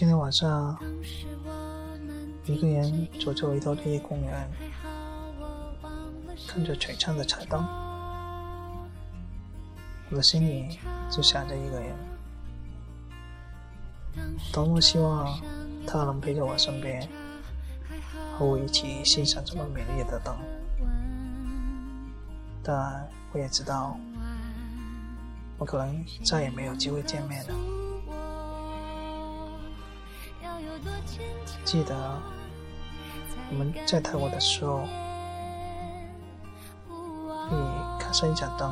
今天晚上一个人走在维多利亚公园，看着璀璨的彩灯，我的心里就想着一个人，多么希望他能陪在我身边，和我一起欣赏这么美丽的灯。但我也知道，我可能再也没有机会见面了。记得我们在泰国的时候，你看上一盏灯，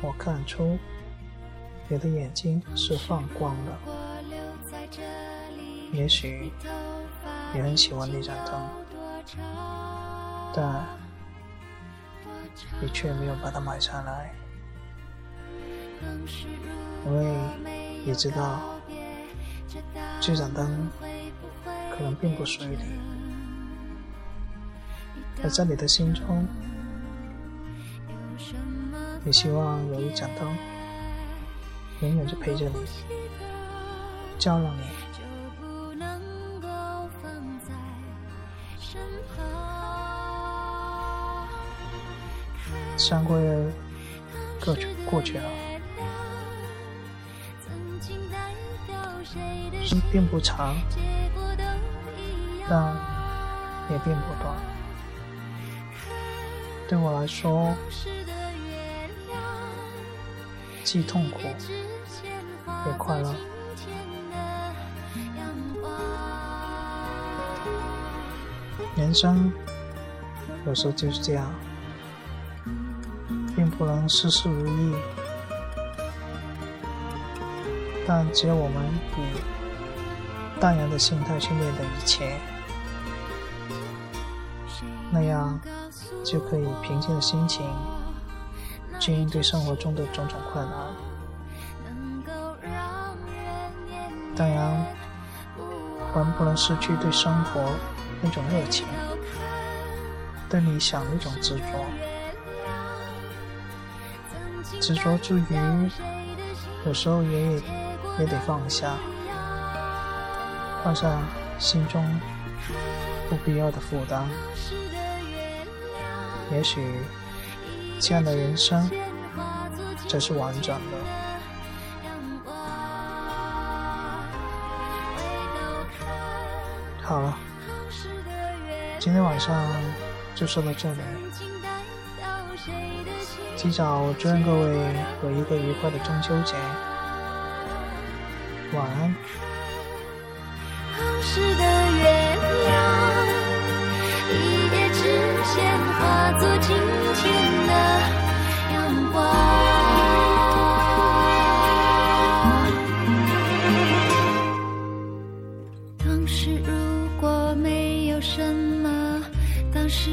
我看出你的眼睛是放光的，也许你很喜欢那盏灯，但你却没有把它买下来，因为你知道。这盏灯可能并不属于你，而在你的心中，你希望有一盏灯永远就陪着你，照亮你。三个月过去过去了。并不长，但也并不短。对我来说，既痛苦也快乐。人生有时候就是这样，并不能事事如意。但只要我们以淡然的心态去面对一切，那样就可以平静的心情去应对生活中的种种困难。当然，我们不能失去对生活那种热情，对理想那种执着。执着之余，有时候也。也得放下，放下心中不必要的负担。也许这样的人生才是完整的。好了，今天晚上就说到这里。提早祝愿各位有一个愉快的中秋节。晚安。当时的月亮，一夜之间化作今天的阳光。当时如果没有什么，当时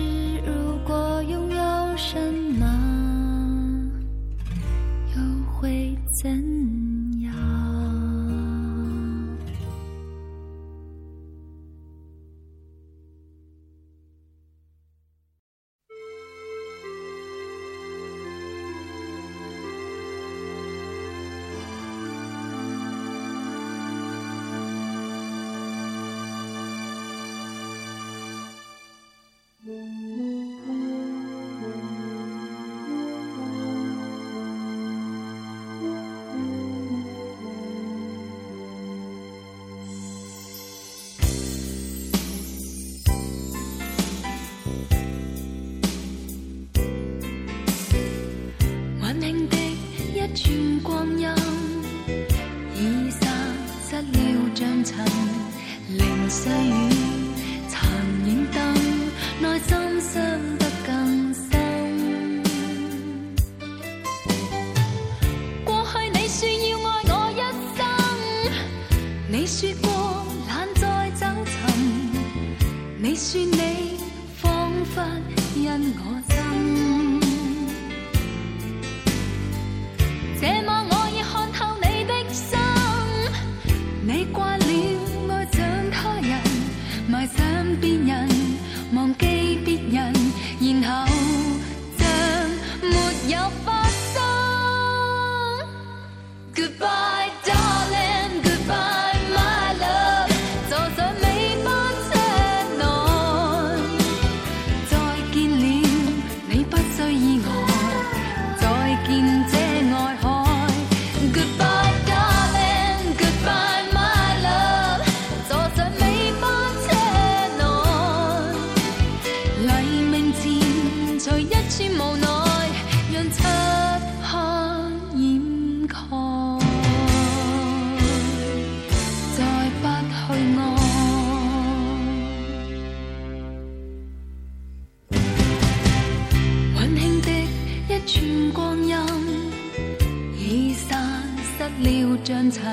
像尘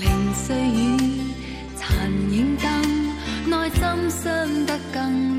零碎雨残影灯，内心伤得更。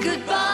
Goodbye.